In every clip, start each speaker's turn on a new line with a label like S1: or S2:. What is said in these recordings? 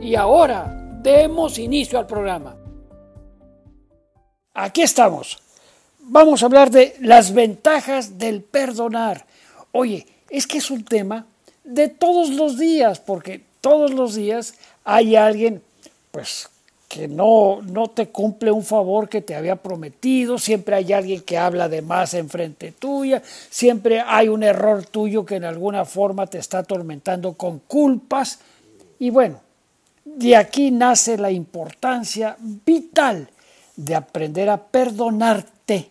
S1: Y ahora demos inicio al programa. Aquí estamos. Vamos a hablar de las ventajas del perdonar. Oye, es que es un tema de todos los días, porque todos los días hay alguien, pues, que no, no te cumple un favor que te había prometido, siempre hay alguien que habla de más enfrente tuya, siempre hay un error tuyo que en alguna forma te está atormentando con culpas. Y bueno, de aquí nace la importancia vital de aprender a perdonarte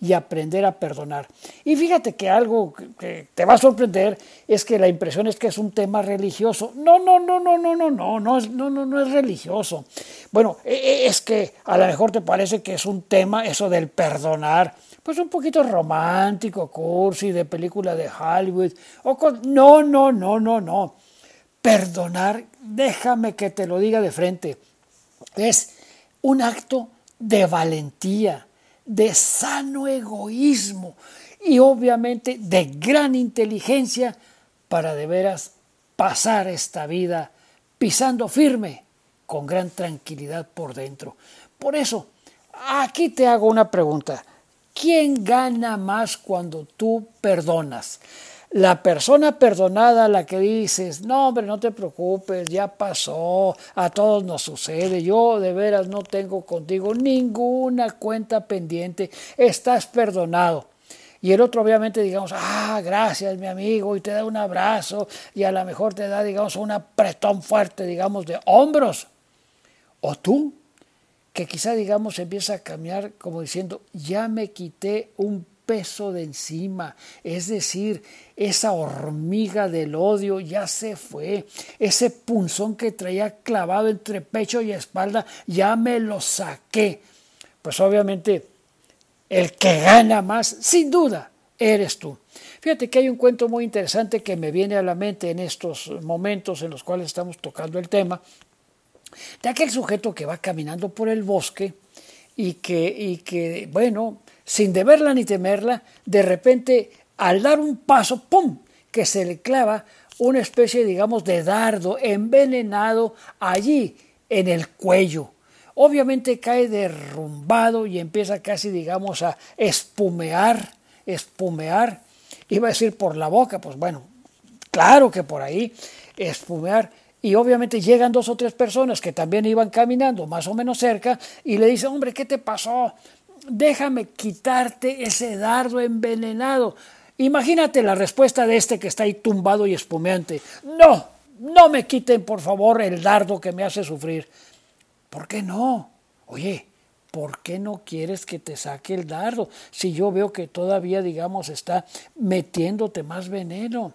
S1: y aprender a perdonar. Y fíjate que algo que te va a sorprender es que la impresión es que es un tema religioso. No, no, no, no, no, no, no, no es, no, no, no es religioso. Bueno, e, e, es que a lo mejor te parece que es un tema eso del perdonar, pues un poquito romántico, cursi, de película de Hollywood. O no, no, no, no, no. Perdonar, déjame que te lo diga de frente, es un acto de valentía, de sano egoísmo y obviamente de gran inteligencia para de veras pasar esta vida pisando firme con gran tranquilidad por dentro. Por eso, aquí te hago una pregunta. ¿Quién gana más cuando tú perdonas? La persona perdonada a la que dices, no hombre, no te preocupes, ya pasó, a todos nos sucede, yo de veras no tengo contigo ninguna cuenta pendiente, estás perdonado. Y el otro obviamente digamos, ah, gracias mi amigo, y te da un abrazo, y a lo mejor te da, digamos, un apretón fuerte, digamos, de hombros. O tú, que quizá, digamos, empieza a cambiar como diciendo, ya me quité un peso de encima, es decir, esa hormiga del odio ya se fue, ese punzón que traía clavado entre pecho y espalda, ya me lo saqué. Pues obviamente el que gana más, sin duda, eres tú. Fíjate que hay un cuento muy interesante que me viene a la mente en estos momentos en los cuales estamos tocando el tema, de aquel sujeto que va caminando por el bosque y que, y que bueno, sin deberla ni temerla, de repente, al dar un paso, ¡pum!, que se le clava una especie, digamos, de dardo envenenado allí en el cuello. Obviamente cae derrumbado y empieza casi, digamos, a espumear, espumear, iba a decir por la boca, pues bueno, claro que por ahí, espumear. Y obviamente llegan dos o tres personas que también iban caminando más o menos cerca y le dicen, hombre, ¿qué te pasó? Déjame quitarte ese dardo envenenado. Imagínate la respuesta de este que está ahí tumbado y espumeante. No, no me quiten por favor el dardo que me hace sufrir. ¿Por qué no? Oye, ¿por qué no quieres que te saque el dardo si yo veo que todavía, digamos, está metiéndote más veneno?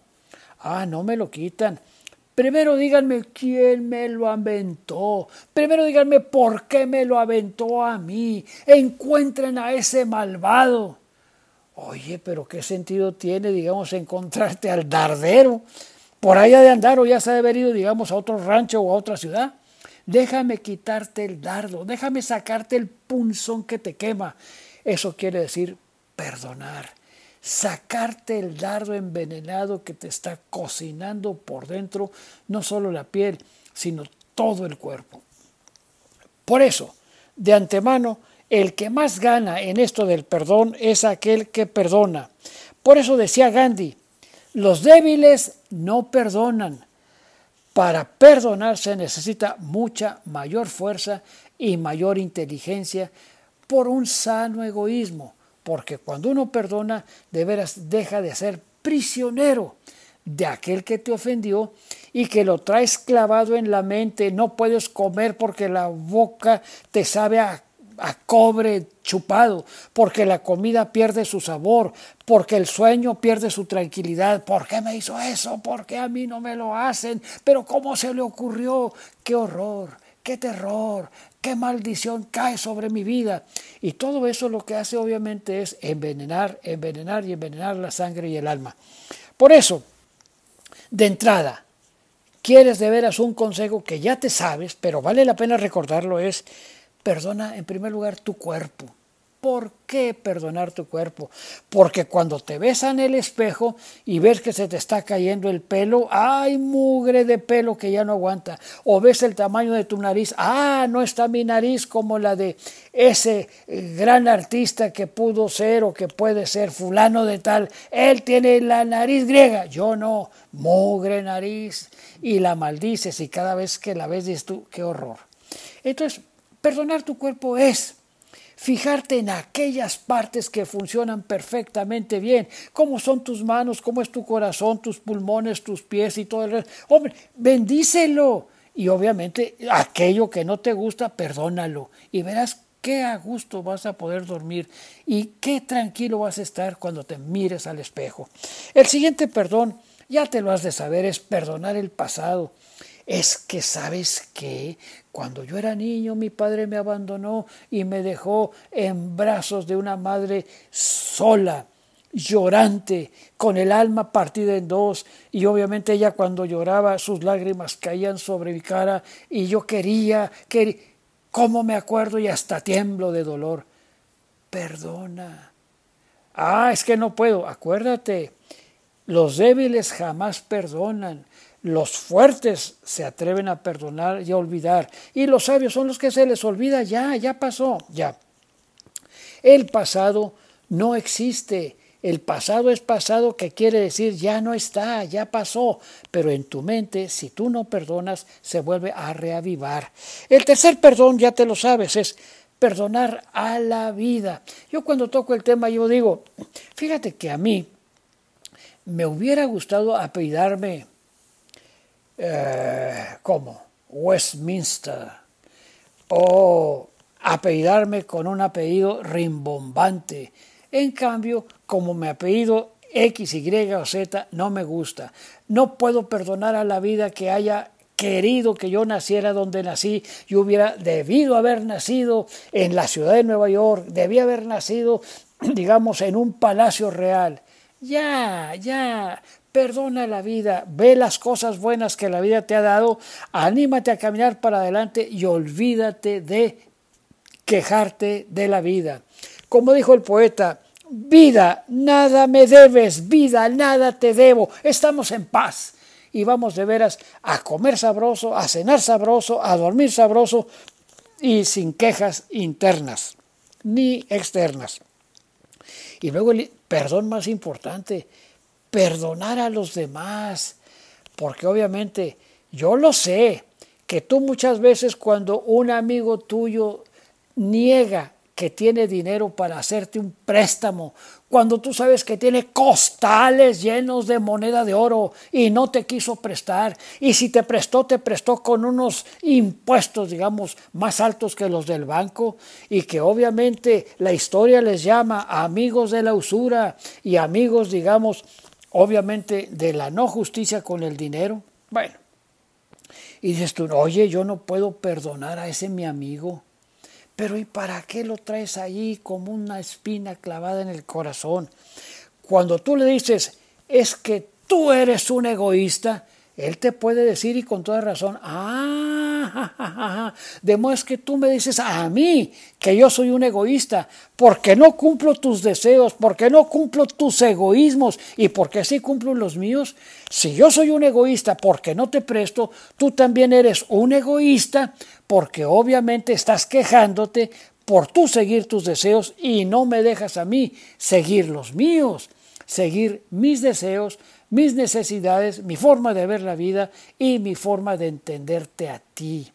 S1: Ah, no me lo quitan. Primero díganme quién me lo aventó. Primero díganme por qué me lo aventó a mí. Encuentren a ese malvado. Oye, pero ¿qué sentido tiene, digamos, encontrarte al dardero? Por allá de andar o ya se ha haber ido, digamos, a otro rancho o a otra ciudad. Déjame quitarte el dardo, déjame sacarte el punzón que te quema. Eso quiere decir perdonar sacarte el dardo envenenado que te está cocinando por dentro, no solo la piel, sino todo el cuerpo. Por eso, de antemano, el que más gana en esto del perdón es aquel que perdona. Por eso decía Gandhi, los débiles no perdonan, Para perdonar se necesita mucha mayor fuerza y mayor inteligencia por un sano egoísmo, porque cuando uno perdona, de veras deja de ser prisionero de aquel que te ofendió y que lo traes clavado en la mente, no puedes comer porque la boca te sabe a, cobre chupado, porque la comida pierde su sabor, porque el sueño pierde su tranquilidad. ¿Por qué me hizo eso? ¿Por qué a mí no me lo hacen? Pero ¿cómo se le ocurrió? ¡Qué horror! ¡Qué terror! ¡Qué maldición cae sobre mi vida! Y todo eso lo que hace obviamente es envenenar, envenenar y envenenar la sangre y el alma. Por eso, de entrada, quieres de veras un consejo que ya te sabes, pero vale la pena recordarlo, es perdona en primer lugar tu cuerpo. ¿Por qué perdonar tu cuerpo? Porque cuando te ves en el espejo y ves que se te está cayendo el pelo, hay mugre de pelo que ya no aguanta. O ves el tamaño de tu nariz, ah, no está mi nariz como la de ese eh, gran artista que pudo ser o que puede ser fulano de tal. Él tiene la nariz griega, yo no, mugre nariz. Y la maldices y cada vez que la ves dices tú, qué horror. Entonces, perdonar tu cuerpo es fijarte en aquellas partes que funcionan perfectamente bien, cómo son tus manos, cómo es tu corazón, tus pulmones, tus pies y todo el resto. Hombre, bendícelo. Y obviamente aquello que no te gusta, perdónalo. Y verás qué a gusto vas a poder dormir y qué tranquilo vas a estar cuando te mires al espejo. El siguiente perdón, ya te lo has de saber, es perdonar el pasado es que sabes que cuando yo era niño mi padre me abandonó y me dejó en brazos de una madre sola, llorante, con el alma partida en dos, y obviamente ella cuando lloraba sus lágrimas caían sobre mi cara y yo quería, que ¿cómo me acuerdo y hasta tiemblo de dolor? Perdona. Ah, es que no puedo, acuérdate, los débiles jamás perdonan, los fuertes se atreven a perdonar y a olvidar. Y los sabios son los que se les olvida ya, ya pasó, ya. El pasado no existe. El pasado es pasado que quiere decir ya no está, ya pasó. Pero en tu mente, si tú no perdonas, se vuelve a reavivar. El tercer perdón, ya te lo sabes, es perdonar a la vida. Yo cuando toco el tema, yo digo, fíjate que a mí me hubiera gustado apellidarme eh, ¿cómo? Westminster, o apellidarme con un apellido rimbombante. En cambio, como mi apellido X, Y o Z no me gusta. No puedo perdonar a la vida que haya querido que yo naciera donde nací. Yo hubiera debido haber nacido en la ciudad de Nueva York, debía haber nacido, digamos, en un palacio real. Ya, ya, Perdona la vida, ve las cosas buenas que la vida te ha dado, anímate a caminar para adelante y olvídate de quejarte de la vida. Como dijo el poeta, vida, nada me debes, vida, nada te debo, estamos en paz y vamos de veras a comer sabroso, a cenar sabroso, a dormir sabroso y sin quejas internas ni externas. Y luego el perdón más importante, perdonar a los demás, porque obviamente yo lo sé, que tú muchas veces cuando un amigo tuyo niega que tiene dinero para hacerte un préstamo, cuando tú sabes que tiene costales llenos de moneda de oro y no te quiso prestar, y si te prestó, te prestó con unos impuestos, digamos, más altos que los del banco, y que obviamente la historia les llama amigos de la usura y amigos, digamos, obviamente de la no justicia con el dinero. Bueno, y dices tú, oye, yo no puedo perdonar a ese mi amigo, pero ¿y para qué lo traes ahí como una espina clavada en el corazón? Cuando tú le dices, es que tú eres un egoísta, él te puede decir y con toda razón, ah, de modo que tú me dices a mí que yo soy un egoísta, porque no cumplo tus deseos, porque no cumplo tus egoísmos y porque sí cumplo los míos. Si yo soy un egoísta porque no te presto, tú también eres un egoísta porque obviamente estás quejándote por tú seguir tus deseos y no me dejas a mí seguir los míos, seguir mis deseos, mis necesidades, mi forma de ver la vida y mi forma de entenderte a ti.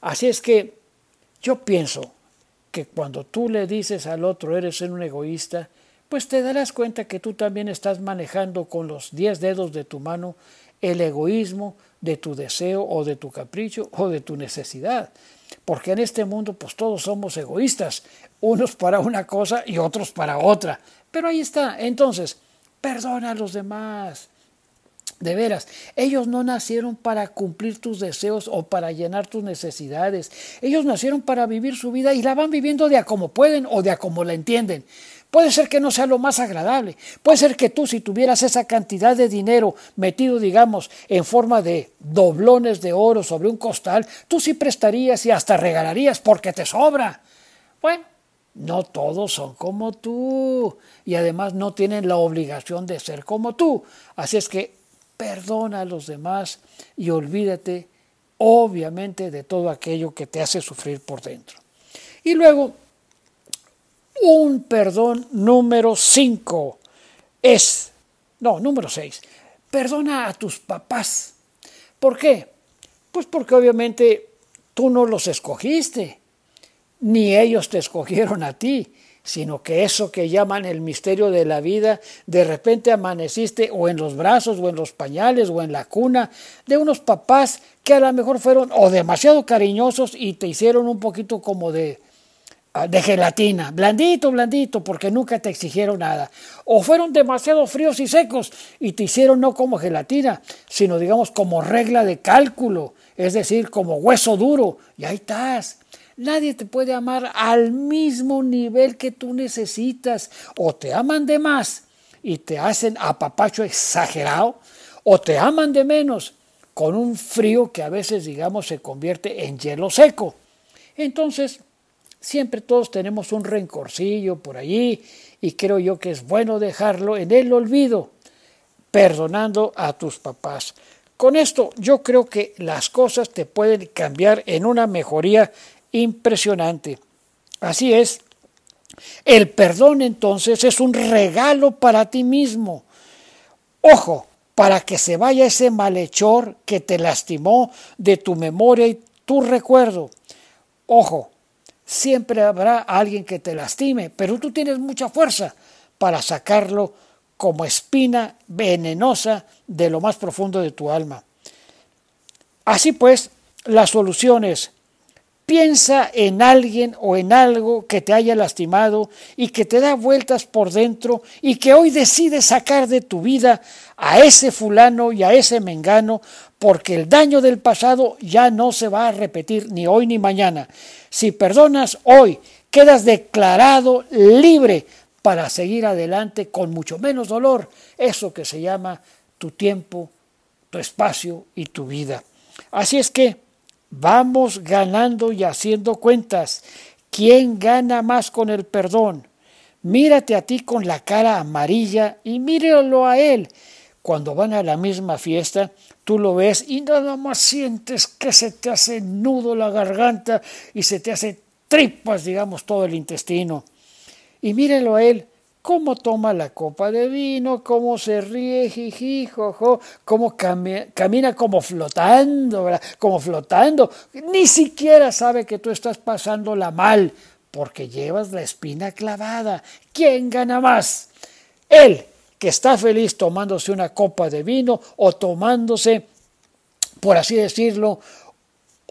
S1: Así es que yo pienso que cuando tú le dices al otro eres un egoísta, pues te darás cuenta que tú también estás manejando con los diez dedos de tu mano el egoísmo de tu deseo o de tu capricho o de tu necesidad. Porque en este mundo pues todos somos egoístas, unos para una cosa y otros para otra. Pero ahí está. Entonces, perdona a los demás. De veras, ellos no nacieron para cumplir tus deseos o para llenar tus necesidades. Ellos nacieron para vivir su vida y la van viviendo de a como pueden o de a como la entienden. Puede ser que no sea lo más agradable. Puede ser que tú, si tuvieras esa cantidad de dinero metido, digamos, en forma de doblones de oro sobre un costal, tú sí prestarías y hasta regalarías porque te sobra. Bueno, no todos son como tú y además no tienen la obligación de ser como tú. Así es que perdona a los demás y olvídate obviamente de todo aquello que te hace sufrir por dentro. Y luego, un perdón número 5 es, no, número 6, perdona a tus papás. ¿Por qué? Pues porque obviamente tú no los escogiste ni ellos te escogieron a ti, sino que eso que llaman el misterio de la vida, de repente amaneciste o en los brazos o en los pañales o en la cuna de unos papás que a lo mejor fueron o demasiado cariñosos y te hicieron un poquito como de, ah, de gelatina, blandito, blandito, porque nunca te exigieron nada. O fueron demasiado fríos y secos y te hicieron no como gelatina, sino digamos como regla de cálculo, es decir, como hueso duro, y ahí estás Nadie te puede amar al mismo nivel que tú necesitas. O te aman de más y te hacen apapacho exagerado, o te aman de menos con un frío que a veces, digamos, se convierte en hielo seco. Entonces, siempre todos tenemos un rencorcillo por allí y creo yo que es bueno dejarlo en el olvido, perdonando a tus papás. Con esto yo creo que las cosas te pueden cambiar en una mejoría impresionante. Así es, el perdón entonces es un regalo para ti mismo. Ojo, para que se vaya ese malhechor que te lastimó de tu memoria y tu recuerdo. Ojo, siempre habrá alguien que te lastime, pero tú tienes mucha fuerza para sacarlo como espina venenosa de lo más profundo de tu alma. Así pues, la solución es Piensa en alguien o en algo que te haya lastimado y que te da vueltas por dentro y que hoy decides sacar de tu vida a ese fulano y a ese mengano porque el daño del pasado ya no se va a repetir ni hoy ni mañana. Si perdonas hoy, quedas declarado libre para seguir adelante con mucho menos dolor, eso que se llama tu tiempo, tu espacio y tu vida. Así es que Vamos ganando y haciendo cuentas. ¿Quién gana más con el perdón? Mírate a ti con la cara amarilla y míralo a él. Cuando van a la misma fiesta, tú lo ves y nada más sientes que se te hace nudo la garganta y se te hace tripas, digamos, todo el intestino. Y mírelo a él cómo toma la copa de vino, cómo se ríe, jiji, jojo, cómo camina como flotando, como flotando. Ni siquiera sabe que tú estás pasándola mal, porque llevas la espina clavada. ¿Quién gana más? Él, que está feliz tomándose una copa de vino o tomándose, por así decirlo,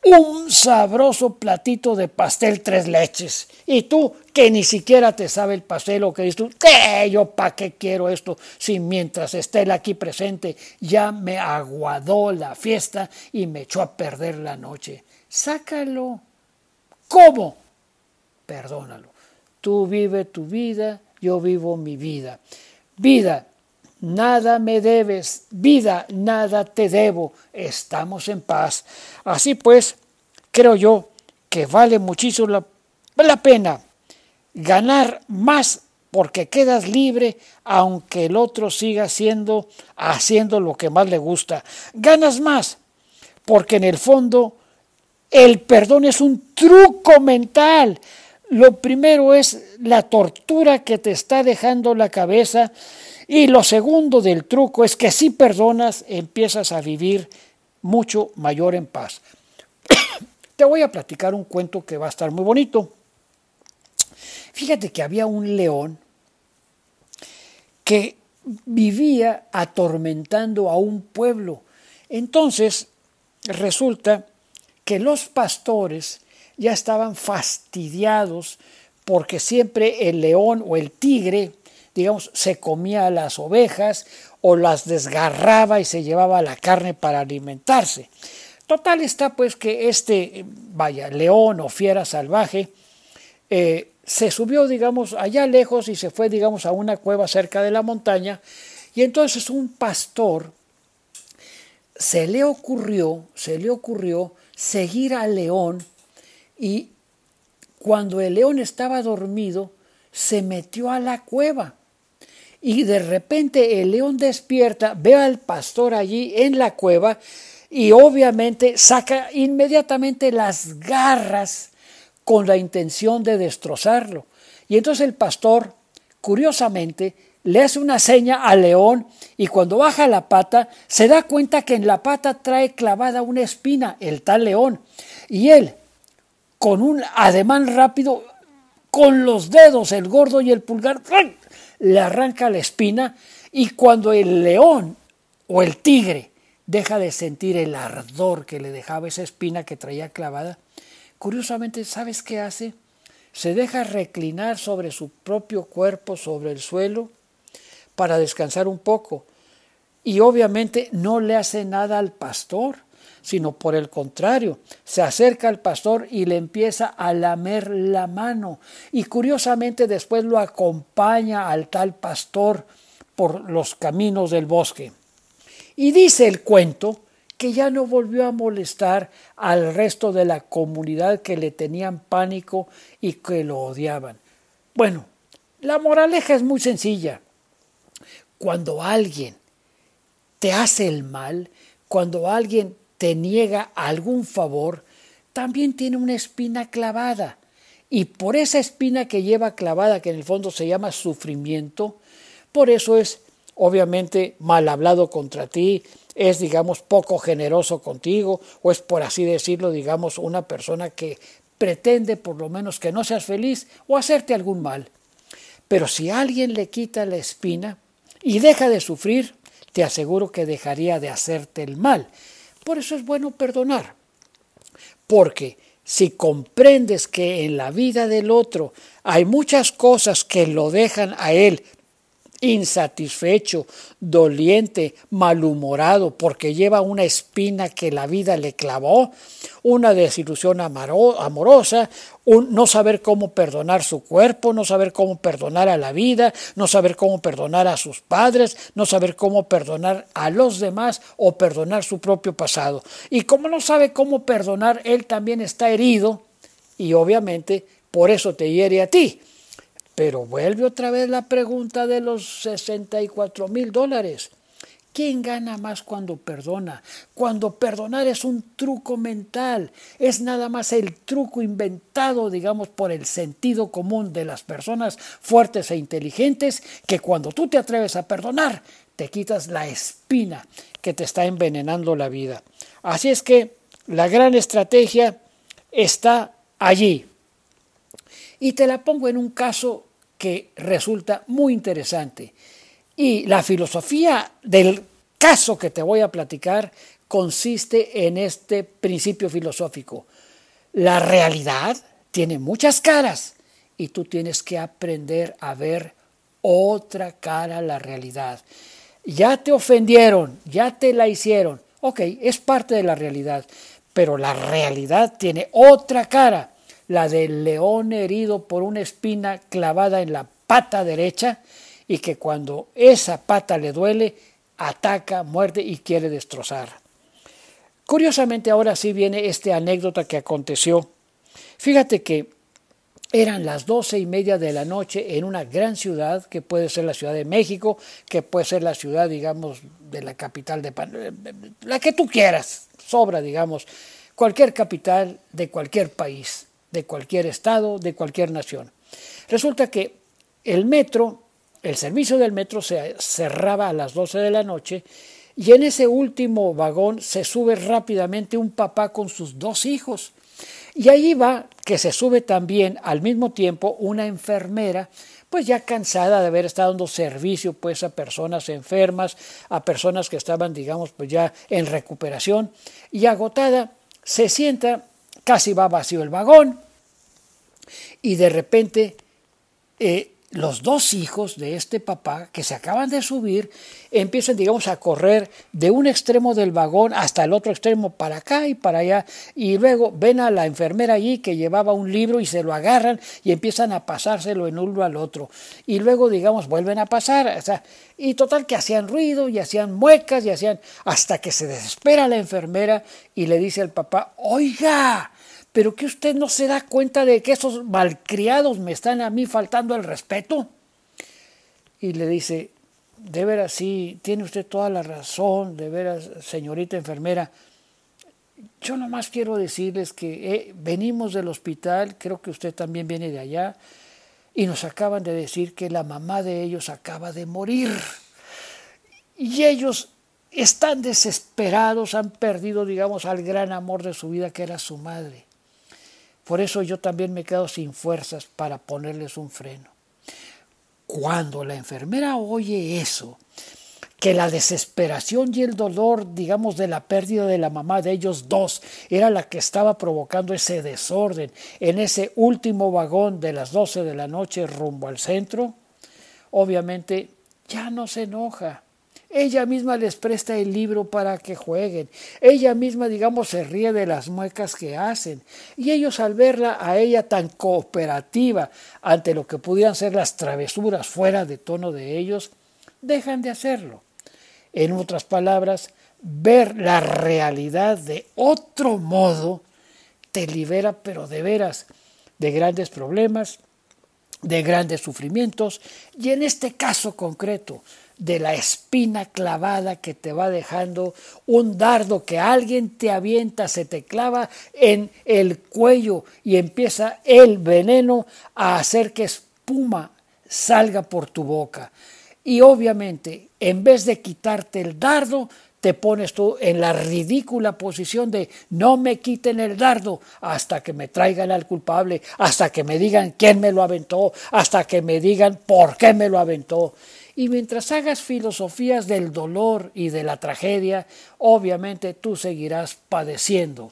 S1: un sabroso platito de pastel tres leches. Y tú, que ni siquiera te sabe el pastel o que dices tú, ¿qué? Yo para qué quiero esto si mientras esté él aquí presente ya me aguadó la fiesta y me echó a perder la noche. Sácalo. ¿Cómo? Perdónalo. Tú vive tu vida, yo vivo mi vida. Vida, nada me debes, vida, nada te debo, estamos en paz. Así pues, creo yo que vale muchísimo la, pena ganar más porque quedas libre aunque el otro siga siendo haciendo lo que más le gusta. Ganas más porque en el fondo el perdón es un truco mental. Lo primero es la tortura que te está dejando la cabeza Y lo segundo del truco es que si perdonas, empiezas a vivir mucho mayor en paz. Te voy a platicar un cuento que va a estar muy bonito. Fíjate que había un león que vivía atormentando a un pueblo. Entonces, resulta que los pastores ya estaban fastidiados porque siempre el león o el tigre, digamos, se comía las ovejas o las desgarraba y se llevaba la carne para alimentarse. Total está pues que este, vaya, león o fiera salvaje, eh, se subió, digamos, allá lejos y se fue, digamos, a una cueva cerca de la montaña. Y entonces un pastor se le ocurrió, se le ocurrió seguir al león y cuando el león estaba dormido, se metió a la cueva. Y de repente el león despierta, ve al pastor allí en la cueva y obviamente saca inmediatamente las garras con la intención de destrozarlo. Y entonces el pastor, curiosamente, le hace una seña al león y cuando baja la pata se da cuenta que en la pata trae clavada una espina, el tal león. Y él, con un ademán rápido, con los dedos, el gordo y el pulgar, le arranca la espina y cuando el león o el tigre deja de sentir el ardor que le dejaba esa espina que traía clavada, Curiosamente, ¿sabes qué hace? Se deja reclinar sobre su propio cuerpo, sobre el suelo, para descansar un poco. Y obviamente no le hace nada al pastor, sino por el contrario, se acerca al pastor y le empieza a lamer la mano. Y curiosamente después lo acompaña al tal pastor por los caminos del bosque. Y dice el cuento que ya no volvió a molestar al resto de la comunidad que le tenían pánico y que lo odiaban. Bueno, la moraleja es muy sencilla. Cuando alguien te hace el mal, cuando alguien te niega algún favor, también tiene una espina clavada. Y por esa espina que lleva clavada, que en el fondo se llama sufrimiento, por eso es obviamente mal hablado contra ti, es, digamos, poco generoso contigo o es, por así decirlo, digamos, una persona que pretende por lo menos que no seas feliz o hacerte algún mal. Pero si alguien le quita la espina y deja de sufrir, te aseguro que dejaría de hacerte el mal. Por eso es bueno perdonar. Porque si comprendes que en la vida del otro hay muchas cosas que lo dejan a él insatisfecho, doliente, malhumorado, porque lleva una espina que la vida le clavó, una desilusión amorosa, un no saber cómo perdonar su cuerpo, no saber cómo perdonar a la vida, no saber cómo perdonar a sus padres, no saber cómo perdonar a los demás o perdonar su propio pasado. Y como no sabe cómo perdonar, él también está herido y obviamente por eso te hiere a ti. Pero vuelve otra vez la pregunta de los 64 mil dólares. ¿Quién gana más cuando perdona? Cuando perdonar es un truco mental, es nada más el truco inventado, digamos, por el sentido común de las personas fuertes e inteligentes, que cuando tú te atreves a perdonar, te quitas la espina que te está envenenando la vida. Así es que la gran estrategia está allí. Y te la pongo en un caso que resulta muy interesante. Y la filosofía del caso que te voy a platicar consiste en este principio filosófico. La realidad tiene muchas caras y tú tienes que aprender a ver otra cara a la realidad. Ya te ofendieron, ya te la hicieron. Ok, es parte de la realidad, pero la realidad tiene otra cara la del león herido por una espina clavada en la pata derecha y que cuando esa pata le duele, ataca, muerde y quiere destrozar. Curiosamente ahora sí viene esta anécdota que aconteció. Fíjate que eran las doce y media de la noche en una gran ciudad, que puede ser la Ciudad de México, que puede ser la ciudad, digamos, de la capital de la que tú quieras, sobra, digamos, cualquier capital de cualquier país de cualquier estado, de cualquier nación. Resulta que el metro el servicio del metro se cerraba a las 12 de la noche y en ese último vagón se sube rápidamente un papá con sus dos hijos. Y ahí va que se sube también al mismo tiempo una enfermera, pues ya cansada de haber estado dando servicio pues a personas enfermas, a personas que estaban digamos pues ya en recuperación y agotada, se sienta, casi va vacío el vagón y de repente eh, los dos hijos de este papá que se acaban de subir empiezan, digamos, a correr de un extremo del vagón hasta el otro extremo para acá y para allá. Y luego ven a la enfermera allí que llevaba un libro y se lo agarran y empiezan a pasárselo en uno al otro. Y luego, digamos, vuelven a pasar y total que hacían ruido y hacían muecas y hacían hasta que se desespera la enfermera y le dice al papá, oiga, pero que usted no se da cuenta de que esos malcriados me están a mí faltando el respeto. Y le dice, de veras, sí, tiene usted toda la razón, de veras, señorita enfermera. Yo nomás quiero decirles que eh, venimos del hospital, creo que usted también viene de allá, y nos acaban de decir que la mamá de ellos acaba de morir. Y ellos están desesperados, han perdido, digamos, al gran amor de su vida que era su madre. Por eso yo también me quedo sin fuerzas para ponerles un freno. Cuando la enfermera oye eso, que la desesperación y el dolor, digamos, de la pérdida de la mamá de ellos dos era la que estaba provocando ese desorden en ese último vagón de las 12 de la noche rumbo al centro, obviamente ya no se enoja, ella misma les presta el libro para que jueguen. Ella misma, digamos, se ríe de las muecas que hacen. Y ellos al verla a ella tan cooperativa ante lo que pudieran ser las travesuras fuera de tono de ellos, dejan de hacerlo. En otras palabras, ver la realidad de otro modo te libera, pero de veras, de grandes problemas, de grandes sufrimientos y en este caso concreto, de la espina clavada que te va dejando un dardo que alguien te avienta, se te clava en el cuello y empieza el veneno a hacer que espuma salga por tu boca. Y obviamente, en vez de quitarte el dardo, te pones tú en la ridícula posición de no me quiten el dardo hasta que me traigan al culpable, hasta que me digan quién me lo aventó, hasta que me digan por qué me lo aventó. Y mientras hagas filosofías del dolor y de la tragedia, obviamente tú seguirás padeciendo.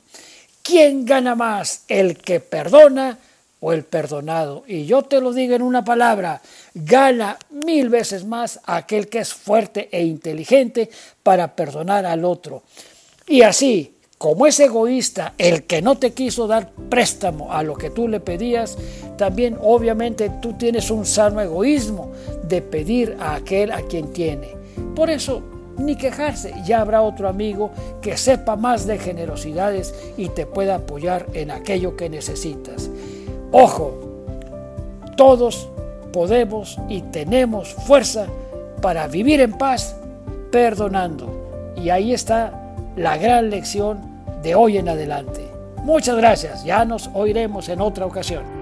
S1: ¿Quién gana más, el que perdona o el perdonado? Y yo te lo digo en una palabra, gana mil veces más aquel que es fuerte e inteligente para perdonar al otro. Y así, como es egoísta el que no te quiso dar préstamo a lo que tú le pedías, también obviamente tú tienes un sano egoísmo de pedir a aquel a quien tiene. Por eso, ni quejarse, ya habrá otro amigo que sepa más de generosidades y te pueda apoyar en aquello que necesitas. Ojo, todos podemos y tenemos fuerza para vivir en paz perdonando. Y ahí está la gran lección de hoy en adelante. Muchas gracias, ya nos oiremos en otra ocasión.